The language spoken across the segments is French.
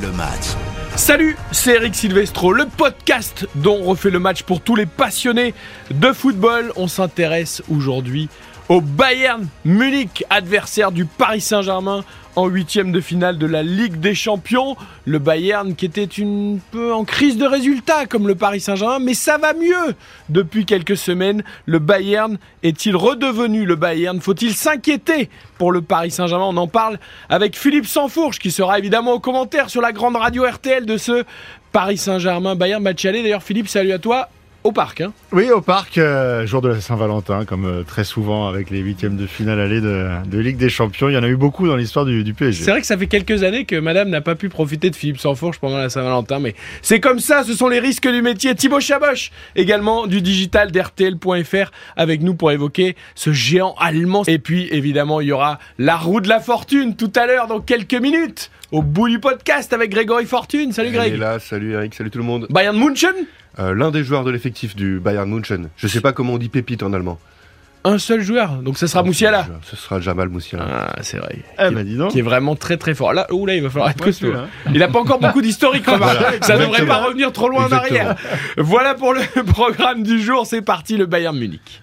le match. Salut, c'est Eric Silvestro, le podcast dont on refait le match pour tous les passionnés de football. On s'intéresse aujourd'hui au Bayern Munich, adversaire du Paris Saint-Germain en huitième de finale de la Ligue des Champions. Le Bayern qui était un peu en crise de résultats comme le Paris Saint-Germain, mais ça va mieux depuis quelques semaines. Le Bayern est-il redevenu le Bayern? Faut-il s'inquiéter pour le Paris Saint-Germain? On en parle avec Philippe Sansfourche qui sera évidemment au commentaire sur la grande radio RTL de ce Paris Saint-Germain Bayern match aller. D'ailleurs Philippe, salut à toi au parc. Hein. Oui, au parc, euh, jour de la Saint-Valentin, comme euh, très souvent avec les huitièmes de finale aller de, de, Ligue des Champions. Il y en a eu beaucoup dans l'histoire du, du, PSG. C'est vrai que ça fait quelques années que Madame n'a pas pu profiter de Philippe Sansfourche pendant la Saint-Valentin, mais c'est comme ça, ce sont les risques du métier. Thibaut Chaboch, également du digital d'RTL.fr, avec nous pour évoquer ce géant allemand. Et puis, évidemment, il y aura la roue de la fortune tout à l'heure, dans quelques minutes, au bout du podcast avec Grégory Fortune. Salut Greg. est là, salut Eric, salut tout le monde. Bayern München euh, l'un des joueurs de l'effectif du Bayern München. Je sais pas comment on dit pépite en allemand. Un seul joueur, donc ça sera Moussiala. Ce sera Jamal Moussiala. Ah, c'est vrai. Bah, dis donc. Qui est vraiment très très fort. Là, là il va falloir être costaud. Il n'a pas encore beaucoup d'historique, voilà. Ça ne devrait pas revenir trop loin en arrière. Voilà pour le programme du jour. C'est parti, le Bayern Munich.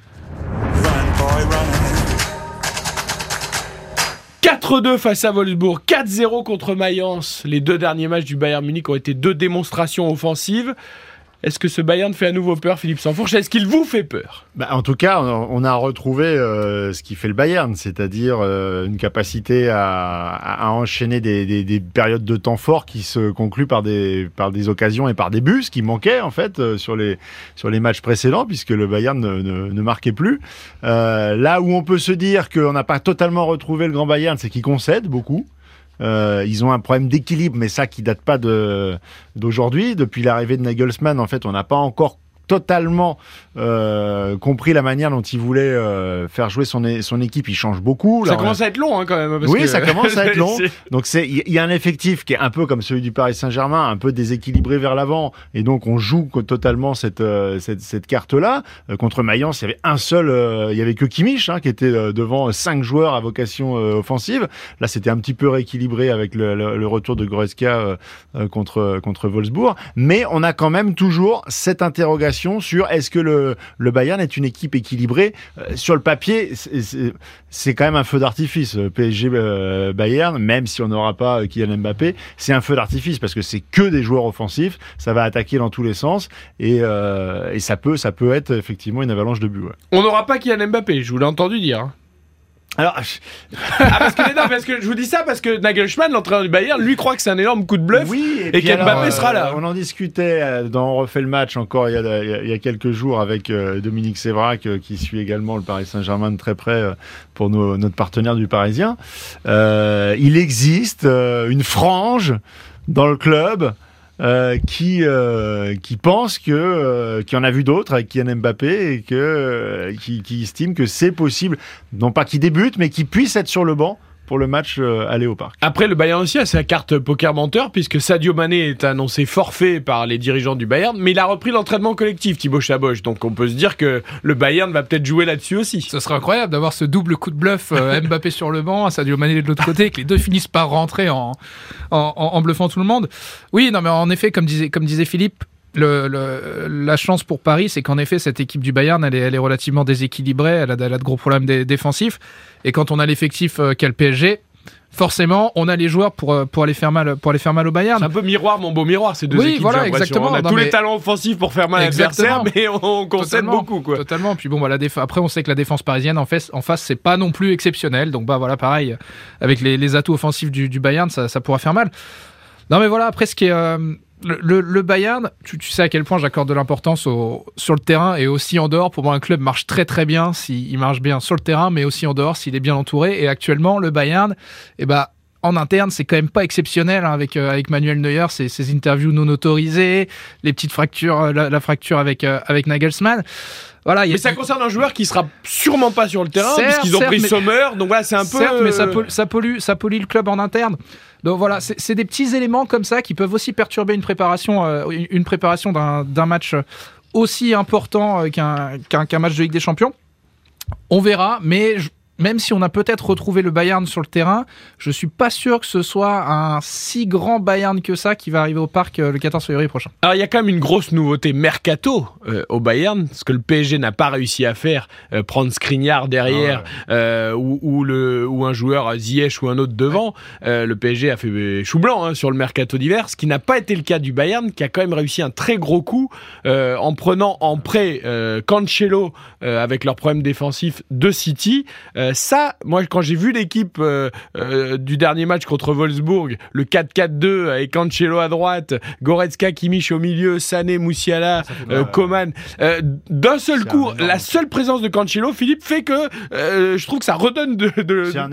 4-2 face à Wolfsburg, 4-0 contre Mayence. Les deux derniers matchs du Bayern Munich ont été deux démonstrations offensives. Est-ce que ce Bayern fait à nouveau peur, Philippe Sansfourche? Est-ce qu'il vous fait peur? Bah, En tout cas, on a retrouvé euh, ce qui fait le Bayern, c'est-à-dire euh, une capacité à, enchaîner des, des, des, périodes de temps forts qui se concluent par des, occasions et par des buts, ce qui manquait en fait euh, sur, les, matchs précédents, puisque le Bayern ne, ne, marquait plus. Là où on peut se dire qu'on n'a pas totalement retrouvé le grand Bayern, c'est qu'il concède beaucoup. Euh, ils ont un problème d'équilibre, mais ça qui date pas de d'aujourd'hui. Depuis l'arrivée de Nagelsmann, en fait, on n'a pas encore totalement euh, compris la manière dont il voulait euh, faire jouer son, son équipe. Il change beaucoup. Ça commence à être long hein, quand même. oui, ça commence à être long. donc il y, a un effectif qui est un peu comme celui du Paris Saint-Germain, un peu déséquilibré vers l'avant, et donc on joue totalement cette euh, cette, cette carte-là. Contre Mayence, il y avait un seul, il y avait que Kimmich hein, qui était devant cinq joueurs à vocation offensive. Là, c'était un petit peu rééquilibré avec le, le, le retour de Goretzka contre contre Wolfsburg, mais on a quand même toujours cette interrogation sur est-ce que le, le, Bayern est une équipe équilibrée. Euh, sur le papier, c'est quand même un feu d'artifice. Euh, PSG euh, Bayern, même si on n'aura pas Kylian Mbappé, c'est un feu d'artifice parce que c'est que des joueurs offensifs. Ça va attaquer dans tous les sens et, et ça peut ça peut être effectivement une avalanche de buts. On n'aura pas Kylian Mbappé, je vous l'ai entendu dire. Alors, ah, parce, que, non, parce que je vous dis ça parce que Nagelsmann, l'entraîneur du Bayern, lui croit que c'est un énorme coup de bluff oui, et, et Mbappé sera là. On en discutait euh, dans On refait le match encore il y a, il y a quelques jours avec euh, Dominique Sévrac euh, qui suit également le Paris Saint-Germain de très près pour nos, notre partenaire du Parisien. Euh, il existe une frange dans le club euh, qui euh, qui pense que euh, en a vu d'autres avec Kylian Mbappé et que euh, qui, qui estime que c'est possible. Non pas qu'il débute mais qu'il puisse être sur le banc pour le match euh, aller au parc. Après, le Bayern aussi a sa carte poker menteur, puisque Sadio Mané est annoncé forfait par les dirigeants du Bayern, mais il a repris l'entraînement collectif, Thibaut Chaboch. Donc on peut se dire que le Bayern va peut-être jouer là-dessus aussi. Ce serait incroyable d'avoir ce double coup de bluff, euh, Mbappé sur le banc, Sadio Mané de l'autre côté, que les deux finissent par rentrer en, en, en, bluffant tout le monde. Oui, non, mais en effet, comme disait, comme disait Philippe, le, le, la chance pour Paris, c'est qu'en effet, cette équipe du Bayern, elle est, elle est relativement déséquilibrée, elle a, elle a, de gros problèmes dé défensifs. Et quand on a l'effectif euh, qu'a le PSG, forcément, on a les joueurs pour, euh, pour, aller, faire mal, pour aller faire mal au Bayern. C'est un peu miroir, mon beau miroir, ces deux oui, équipes. Voilà, exactement. On a non, tous les talents offensifs pour faire mal à l'adversaire, mais on concède beaucoup. Quoi. Totalement. Puis bon, bah, la après, on sait que la défense parisienne en, face, c'est pas non plus exceptionnel. Donc, bah voilà, pareil, avec les, les atouts offensifs du, du Bayern, ça, ça pourra faire mal. Non, mais voilà, après, ce qui est. Euh le, le, le, Bayern, tu, tu, sais à quel point j'accorde de l'importance sur le terrain et aussi en dehors. Pour moi, un club marche très très bien s'il marche bien sur le terrain, mais aussi en dehors s'il est bien entouré. Et actuellement, le Bayern, eh ben, en interne, c'est quand même pas exceptionnel hein, avec, euh, avec Manuel Neuer, ses, ses, interviews non autorisées, les petites fractures, la, la fracture avec, euh, avec Nagelsmann. Voilà, mais ça concerne un joueur qui sera sûrement pas sur le terrain puisqu'ils ont pris mais... Sommer, donc voilà, c'est un peu. Certes, mais ça, pollue, ça pollue le club en interne. Donc voilà, c'est des petits éléments comme ça qui peuvent aussi perturber une préparation, euh, une préparation d'un match aussi important qu'un qu qu match de Ligue des Champions. On verra, mais même si on a peut-être retrouvé le Bayern sur le terrain, je suis pas sûr que ce soit un si grand Bayern que ça qui va arriver au parc euh, le 14 février prochain. Alors il y a quand même une grosse nouveauté mercato euh, au Bayern, ce que le PSG n'a pas réussi à faire, euh, prendre Skriniar derrière Ah ou, ou le ou un joueur Ziyech ou un autre devant. le PSG a fait chou blanc hein, sur le mercato d'hiver, ce qui n'a pas été le cas du Bayern, qui a quand même réussi un très gros coup en prenant en prêt Cancelo avec leur problème défensif de City. Ça, moi quand j'ai vu l'équipe du dernier match contre Wolfsburg, le 4-4-2 avec Cancelo à droite, Goretzka, Kimmich au milieu, Sané, Moussiala, euh, Coman. Euh, D'un seul coup, la seule présence de Cancelo, Philippe, fait que euh, je trouve que ça redonne de,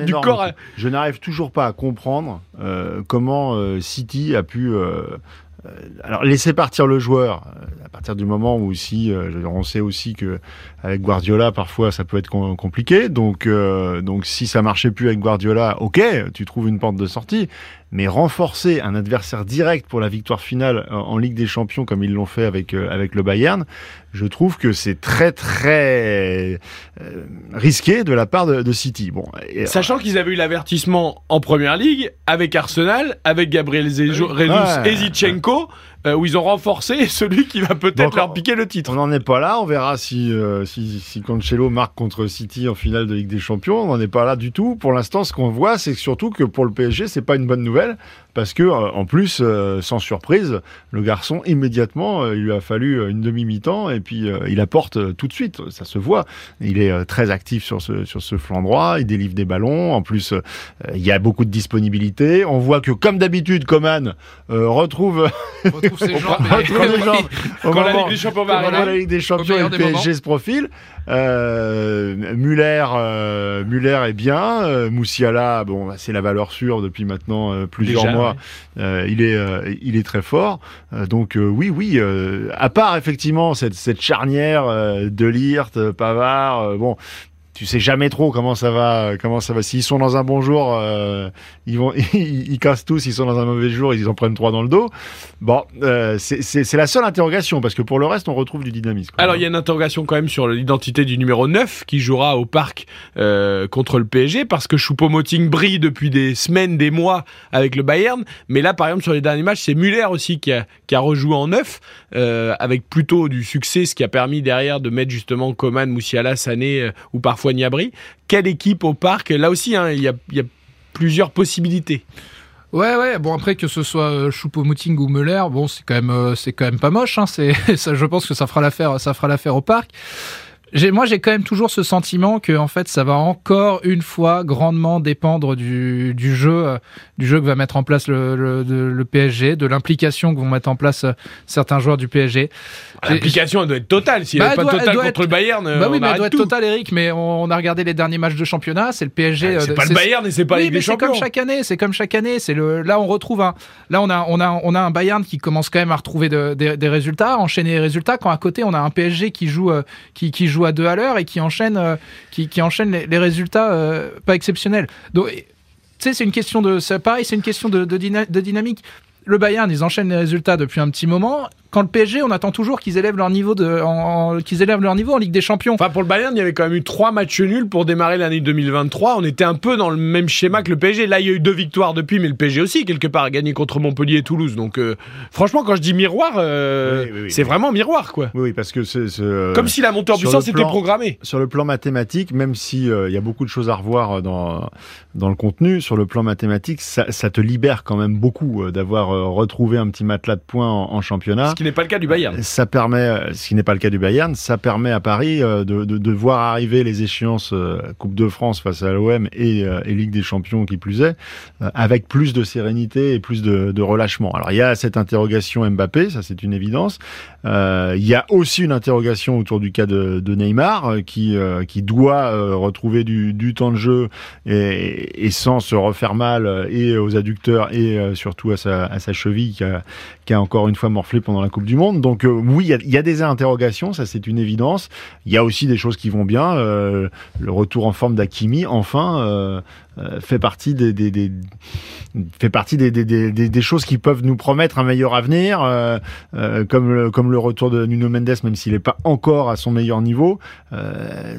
du corps. à-. Je n'arrive toujours pas à comprendre euh, comment euh, City a pu euh, euh, alors laisser partir le joueur euh, à partir du moment où aussi euh, on sait aussi que avec Guardiola parfois ça peut être com- compliqué. Donc euh, donc si ça marchait plus avec Guardiola ok tu trouves une porte de sortie mais renforcer un adversaire direct pour la victoire finale en, Ligue des Champions comme ils l'ont fait avec euh, avec le Bayern je trouve que c'est très très euh, risqué de la part de, de City bon et- Sachant qu'ils avaient eu l'avertissement en première ligue avec Arsenal, avec Gabriel Zejo- Jesus Ouais. et Zichenko, euh, où ils ont renforcé celui qui va peut-être leur piquer le titre. On n'en est pas là, on verra si, euh, si, si Cancelo marque contre City en finale de Ligue des Champions. On n'en est pas là du tout. Pour l'instant, ce qu'on voit, c'est surtout que pour le PSG, c'est pas une bonne nouvelle parce que, euh, en plus, euh, sans surprise, le garçon immédiatement, euh, il lui a fallu une demi-mi-temps et puis il apporte tout de suite. Ça se voit. Il est très actif sur ce sur ce flanc droit. Il délivre des ballons. En plus, il y a beaucoup de disponibilité. On voit que, comme d'habitude, Coman retrouve retrouve ses jambes, retrouve les jambes au Quand la Ligue des Champions va au moment arriver. où la Ligue des Champions et le PSG se profile. Euh, Muller, euh, Muller est bien. Euh, Moussiala, bon, bah, c'est la valeur sûre depuis maintenant euh, plusieurs Déjà, mois. ouais. Euh, il est, euh, il est très fort. Euh, donc euh, oui, oui. euh, à part effectivement cette, cette charnière euh, de Lirt, Pavard, bon. Tu sais jamais trop comment ça va, comment ça va. S'ils sont dans un bon jour, euh, ils vont, ils, ils cassent tous. S'ils sont dans un mauvais jour, ils en prennent trois dans le dos. Bon, euh, c'est- la seule interrogation parce que pour le reste, on retrouve du dynamisme. Alors il y a une interrogation quand même sur l'identité du numéro 9 qui jouera au parc euh, contre le PSG parce que Choupo-Moting brille depuis des semaines, des mois avec le Bayern. Mais là par exemple sur les derniers matchs c'est Muller aussi qui a, qui a rejoué en 9 euh, avec plutôt du succès ce qui a permis derrière de mettre justement Coman, Moussiala, Sané euh, ou parfois Quelle équipe au parc? Là aussi hein, il y, a, plusieurs possibilités. Ouais, ouais. Bon, après que ce soit euh, Choupo-Moting ou Müller, bon, c'est quand même, euh, c'est quand même pas moche. Hein, c'est, ça, je pense que ça fera l'affaire, ça fera l'affaire au parc. Moi, j'ai quand même toujours ce sentiment que, en fait, ça va encore une fois grandement dépendre du, du jeu, euh, du jeu que va mettre en place le, le, de- le PSG, de l'implication que vont mettre en place euh, certains joueurs du PSG. L'application elle doit être totale. Si Bah, elle n'est pas doit- totale contre être- le Bayern, euh, bah oui, on mais elle doit être totale, Eric. Mais on, on a regardé les derniers matchs de championnat. C'est le PSG. Ah, c'est euh, pas le Bayern et c'est pas oui, Ligue mais c'est comme chaque année, c'est comme chaque année. C'est le là on retrouve un là on a on a on a un Bayern qui commence quand même à retrouver de- des- des résultats, enchaîner les résultats. Quand à côté on a un PSG qui joue qui, qui joue à deux à l'heure et qui enchaîne euh, qui, qui enchaîne les, les résultats euh, pas exceptionnels. Donc tu sais c'est une question de pareil c'est une question de, de, dyna- de dynamique. Le Bayern ils enchaînent les résultats depuis un petit moment. Quand le PSG on attend toujours qu'ils élèvent leur niveau de en- en- qu'ils élèvent leur niveau en Ligue des Champions. Enfin, pour le Bayern, il y avait quand même eu trois matchs nuls pour démarrer l'année 2023. On était un peu dans le même schéma que le PSG. Là, il y a eu deux victoires depuis, mais le PSG aussi, quelque part, a gagné contre Montpellier et Toulouse. Donc, euh, franchement, quand je dis miroir, euh, Oui, oui, oui. c'est vraiment miroir, quoi. Oui, parce que c'est euh, Comme si la montée en puissance était plan- programmée. sur le plan mathématique, même si euh, il y a beaucoup de choses à revoir dans dans le contenu, sur le plan mathématique, ça, ça te libère quand même beaucoup euh, d'avoir euh, retrouvé un petit matelas de points en, en championnat. Ce qui n'est pas le cas du Bayern. Ça permet, euh, ce qui n'est pas le cas du Bayern, ça permet à Paris euh, de, de, de voir arriver les échéances euh, Coupe de France face à l'OM et, euh, et Ligue des Champions qui plus est, euh, avec plus de sérénité et plus de, de relâchement. Alors il y a cette interrogation Mbappé, ça c'est une évidence. Euh, il y a aussi une interrogation autour du cas de, de Neymar euh, qui, euh, qui doit euh, retrouver du, du temps de jeu et, et sans se refaire mal euh, et aux adducteurs et euh, surtout à sa, à sa cheville qui a, encore une fois morflé pendant la Coupe du Monde. Donc euh, oui, il y a, des interrogations, ça c'est une évidence. Il y a aussi des choses qui vont bien. euh, le retour en forme d'Akimi, enfin, euh, fait partie des, des, fait partie des, des, choses qui peuvent nous promettre un meilleur avenir, euh, euh, comme, le, comme le retour de Nuno Mendes, même s'il n'est pas encore à son meilleur niveau.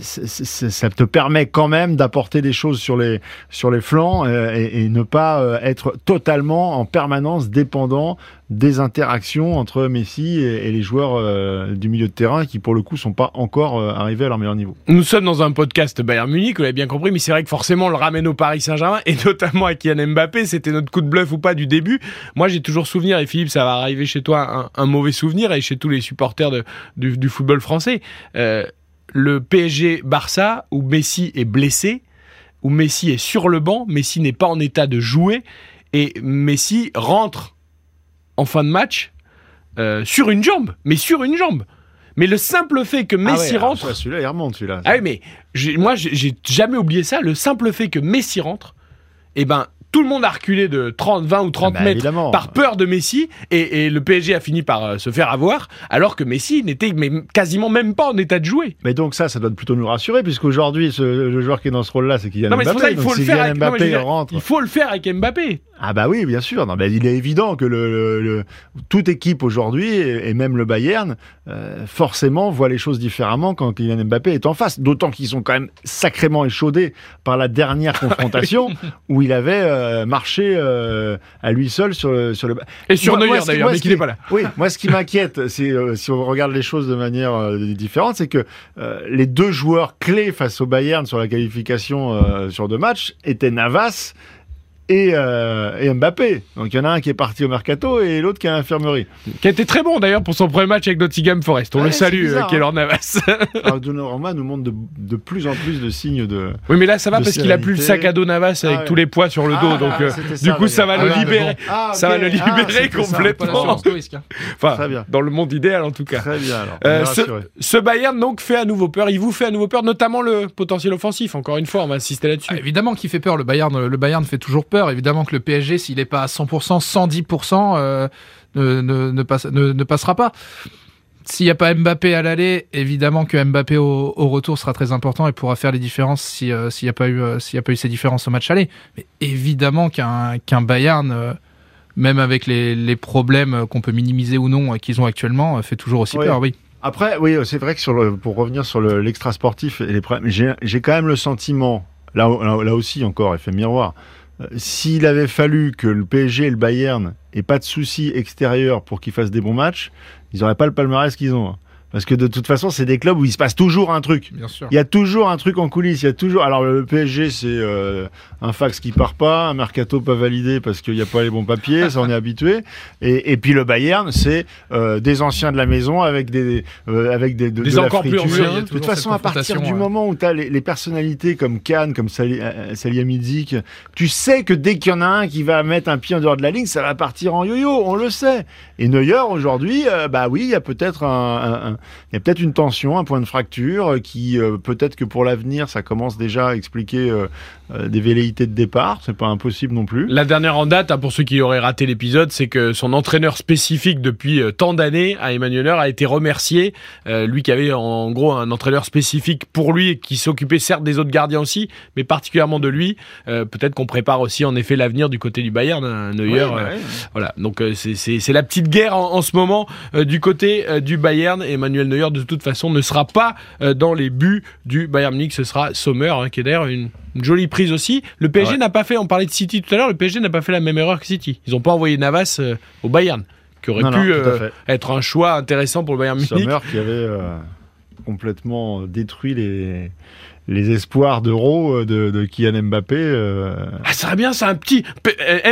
Ça te permet quand même d'apporter des choses sur les, sur les flancs et, ne pas être totalement en permanence dépendant des interactions entre Messi et, les joueurs euh, du milieu de terrain qui pour le coup sont pas encore euh, arrivés à leur meilleur niveau. Nous sommes dans un podcast Bayern Munich, vous l'avez bien compris, mais c'est vrai que forcément on le ramène au Paris Saint-Germain et notamment à Kylian Mbappé, c'était notre coup de bluff ou pas du début. Moi j'ai toujours souvenir, et Philippe ça va arriver chez toi, un, mauvais souvenir et chez tous les supporters du, football français. Euh, le PSG Barça où Messi est blessé, où Messi est sur le banc, Messi n'est pas en état de jouer et Messi rentre en fin de match euh, sur une jambe, mais sur une jambe. Mais le simple fait que Messi ah ouais, rentre. Celui-là, il remonte, celui-là. Ah oui, mais moi, j'ai jamais oublié ça. Le simple fait que Messi rentre, eh ben, tout le monde a reculé de 30, 20 ou 30 bah, mètres évidemment. par peur de Messi et, et, le PSG a fini par euh, se faire avoir alors que Messi n'était quasiment même pas en état de jouer. Mais donc ça, ça doit plutôt nous rassurer puisqu'aujourd'hui, le joueur qui est dans ce rôle-là, c'est Kylian non, mais Mbappé. Ça, il faut donc, le si faire Kylian avec, Mbappé non, rentre. Il faut le faire avec Mbappé. Ah bah oui, bien sûr. Non, mais il est évident que le, le, le toute équipe aujourd'hui et, et, même le Bayern euh, forcément voit les choses différemment quand Kylian Mbappé est en face. D'autant qu'ils sont quand même sacrément échaudés par la dernière confrontation où il avait euh, marché euh, à lui seul sur le sur le. Et sur Neuer d'ailleurs, mais qui n'est pas là. Oui, moi ce qui m'inquiète, c'est euh, si on regarde les choses de manière euh, différente, c'est que euh, les deux joueurs clés face au Bayern sur la qualification sur deux matchs étaient Navas et, euh, et, Mbappé. Donc il y en a un qui est parti au mercato et l'autre qui est à l'infirmerie. Qui a été très bon d'ailleurs pour son premier match avec Nottingham Forest. On ouais, le salue, euh, Keylor Navas. Alors Donnarumma nous montre de, de, plus en plus de signes de. Oui, mais là ça va parce qu'il a plus le sac à dos Navas avec ah, ouais. tous les poids sur le dos. Ah, donc euh, ça, du coup ça va ah, le libérer. Bon. Ah, okay. Ça va le libérer complètement. enfin, dans le monde idéal en tout cas. Très bien alors. Euh, ce, ce, Bayern donc fait à nouveau peur. Il vous fait à nouveau peur, notamment le potentiel offensif. Encore une fois, on va insister là-dessus. Ah, évidemment qu'il fait peur. Le Bayern, le Bayern fait toujours peur. Évidemment que le PSG s'il n'est pas à 100%, 110%, euh, ne, ne, ne, passe, ne, ne passera pas. S'il n'y a pas Mbappé à l'aller, évidemment que Mbappé au, au, retour sera très important et pourra faire les différences s'il euh, n'y a, pas eu, euh, s'il y a pas eu ces différences au match aller. Mais évidemment qu'un qu'un Bayern, même avec les, les problèmes qu'on peut minimiser ou non qu'ils ont actuellement, fait toujours aussi oui. peur, oui. Après, oui, c'est vrai que sur le, pour revenir sur l'extra sportif, j'ai quand même le sentiment, là, là, là aussi encore, effet miroir, s'il avait fallu que le PSG et le Bayern aient pas de soucis extérieurs pour qu'ils fassent des bons matchs, ils n'auraient pas le palmarès qu'ils ont. Parce que de toute façon, c'est des clubs où il se passe toujours un truc. Bien sûr. Il y a toujours un truc en coulisses. Il y a toujours. Alors le PSG, c'est euh, un fax qui part pas, un mercato pas validé parce qu'il n'y a pas les bons papiers, ça on est habitué. Et, et, puis le Bayern, c'est euh, des anciens de la maison avec des euh, avec des de, des de encore la plus anciens. De toute façon, à partir du ouais. moment où tu as les, les, personnalités comme Kahn, comme Sali, Salihamidzic, tu sais que dès qu'il y en a un qui va mettre un pied en dehors de la ligne, ça va partir en yo-yo. On le sait. Et Neuer aujourd'hui, bah oui, il y a peut-être un, un, un il y a peut-être une tension, un point de fracture euh, qui euh, peut-être que pour l'avenir ça commence déjà à expliquer euh, des velléités de départ, c'est pas impossible non plus. La dernière en date, hein, pour ceux qui auraient raté l'épisode, c'est que son entraîneur spécifique depuis tant d'années à Emmanuel Neuer a été remercié, lui qui avait en gros un entraîneur spécifique pour lui et qui s'occupait certes des autres gardiens aussi, mais particulièrement de lui. peut-être qu'on prépare aussi en effet l'avenir du côté du Bayern, hein, Neuer. Bah oui. Voilà, donc c'est la petite guerre en, en ce moment du côté du Bayern. Emmanuel Neuer de toute façon ne sera pas euh, dans les buts du Bayern Munich, ce sera Sommer hein, qui est d'ailleurs une, une, jolie prise aussi. Le PSG ouais. n'a pas fait, on parlait de City tout à l'heure, le PSG n'a pas fait la même erreur que City. Ils n'ont pas envoyé Navas euh, au Bayern, qui aurait non, pu non, euh, être un choix intéressant pour le Bayern Munich. Sommer qui avait euh, complètement détruit les les espoirs d'euro de, de Kylian Mbappé. Euh... Ah, ça serait bien, c'est un petit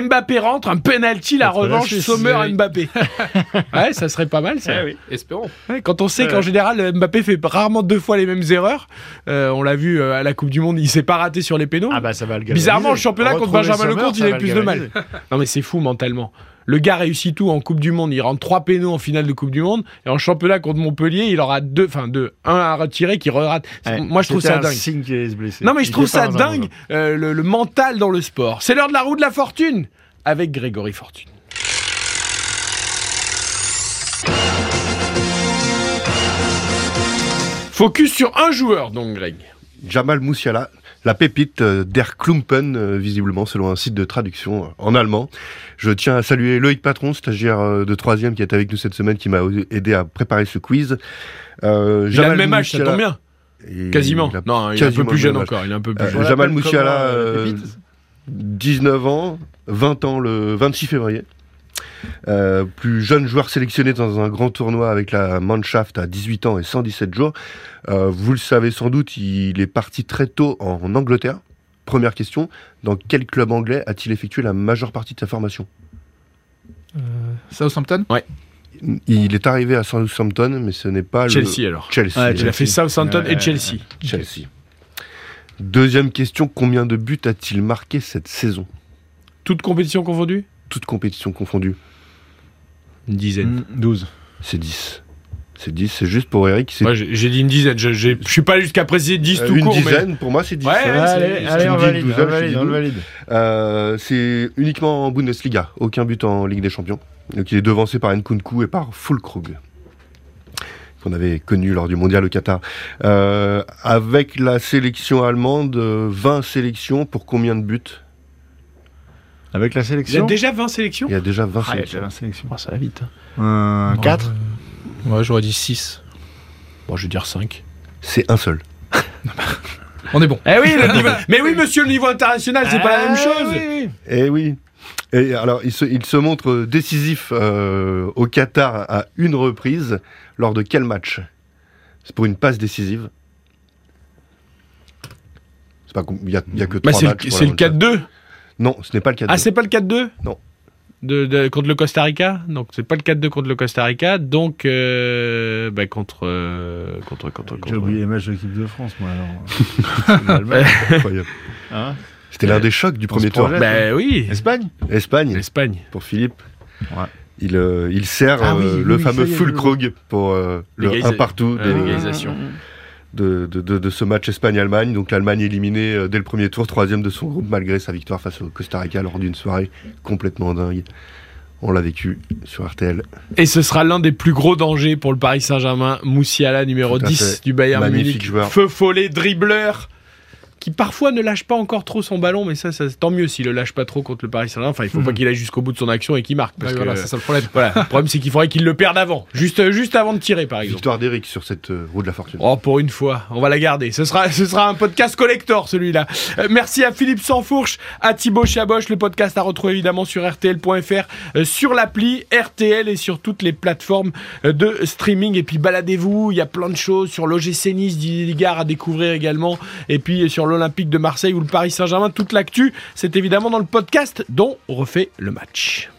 Mbappé rentre, un penalty, la revanche Sommer Mbappé. ouais, ça serait pas mal, ça. Ouais, oui. Espérons. Ouais, quand on sait qu'en général Mbappé fait rarement deux fois les mêmes erreurs, euh, on l'a vu à la Coupe du Monde, il s'est pas raté sur les pénaux. Ah bah ça va le Bizarrement, le championnat contre Benjamin Lecomte, il a plus de mal. non mais c'est fou mentalement. Le gars réussit tout en Coupe du Monde. Il rentre trois pénaux en finale de Coupe du Monde. Et en championnat contre Montpellier, il aura deux, enfin deux, un à retirer qui rate. Ouais, Moi, je trouve ça dingue. Signe se blesser. Non, mais je trouve ça dingue, euh, le, le mental dans le sport. C'est l'heure de la roue de la fortune avec Grégory Fortune. Focus sur un joueur, donc, Greg. Jamal Moussiala, la pépite euh, Der Klumpen, euh, visiblement, selon un site de traduction euh, en allemand. Je tiens à saluer Loïc Patron, stagiaire de troisième qui est avec nous cette semaine, qui m'a aidé à préparer ce quiz. Euh, Il a le Jamal même âge, ça tombe bien. Quasiment. il a Non, il est un peu plus jeune encore. Il est un peu plus Euh, jeune. Jamal Moussiala, euh, euh, Pépite 19 ans, 20 ans le 26 février. Euh, plus jeune joueur sélectionné dans un grand tournoi avec la Mannschaft à 18 ans et 117 jours. Euh, vous le savez sans doute, il est parti très tôt en Angleterre. Première question, dans quel club anglais a-t-il effectué la majeure partie de sa formation? Southampton? Il est arrivé à Southampton, mais ce n'est pas Chelsea alors. le Chelsea. Ouais, Il a fait Southampton Ouais, et ouais, Chelsea. Chelsea. Deuxième question, combien de buts a-t-il marqué cette saison? Toute compétition confondue Toutes compétitions confondues. Une dizaine. 12. C'est 10. C'est 10, c'est juste pour Eric. c'est Moi, j'ai dit une dizaine. Je, j'ai- je suis pas allé jusqu'à préciser 10 Euh, tout une court. mais- dizaine, pour moi c'est 10. Ouais, ouais, allez, c'est- allez, on valide, 12, on je dis valide, on 12. valide. Euh, c'est uniquement en Bundesliga, aucun but en Ligue des Champions. Donc il est devancé par Nkunku et par Fulkrug, qu'on avait connu lors du mondial au Qatar. Euh, avec la sélection allemande, euh, 20 sélections pour combien de buts? Avec la Il y a sélection déjà 20 sélections Il y a déjà 20 Ah, il y a sélections. déjà 20 sélections. Oh, Ça va vite. Euh, 4 Ouais, j'aurais dit 6. Bon, je vais dire 5. C'est un seul. On est bon. Eh oui, le niveau... Mais oui, monsieur, le niveau international, c'est pas la même chose. Eh oui. Et alors, il se, il se montre décisif euh, au Qatar à une reprise. Lors de quel match? C'est pour une passe décisive. C'est pas Il y a, il y a que Bah, trois c'est matchs. c'est le 4-2. Non, ce n'est pas le 4 Ah, c'est pas le 4-2 Non. De, de- contre le Costa Rica Donc, c'est pas le 4-2 contre le Costa Rica. Donc, euh, bah, contre, euh, contre. Contre. J'ai contre. oublié les matchs de l'équipe de France, moi, alors. L'Allemagne. incroyable. Hein C'était l'un des chocs du premier tour. projette. Bah oui. Espagne Espagne, L'Espagne. pour Philippe. Ouais. Il, euh, il sert Ah euh, oui, le oui, fameux full le krug pour euh, le 1 partout euh, des- légalisation. De, de, de, de ce match Espagne-Allemagne. Donc l'Allemagne éliminée euh, dès le premier tour, troisième de son groupe, malgré sa victoire face au Costa Rica lors d'une soirée complètement dingue. On l'a vécu sur RTL. Et ce sera l'un des plus gros dangers pour le Paris Saint-Germain. Moussiala, numéro Tout à 10 fait. du Bayern Magnifique Munich. joueur. Feu follet, dribbleur. Qui parfois ne lâche pas encore trop son ballon, mais ça, ça tant mieux s'il le lâche pas trop contre le Paris Saint-Germain. Enfin, il faut pas qu'il aille jusqu'au bout de son action et qu'il marque. Parce Ouais, que, voilà, c'est ça le problème. voilà, le problème, c'est qu'il faudrait qu'il le perde avant. Juste, juste avant de tirer, par exemple. Victoire d'Eric sur cette euh, roue de la fortune. Oh, pour une fois, on va la garder. Ce sera, ce sera un podcast collector, celui-là. Euh, merci à Philippe Sansfourche, à Thibaut Chaboche. Le podcast à retrouver évidemment sur RTL.fr, euh, sur l'appli RTL et sur toutes les plateformes euh, de streaming. Et puis baladez-vous, il y a plein de choses sur l'OGC Nice, Didier Ligard à découvrir également. Et puis sur l'Olympique de Marseille ou le Paris Saint-Germain, toute l'actu, c'est évidemment dans le podcast dont on refait le match.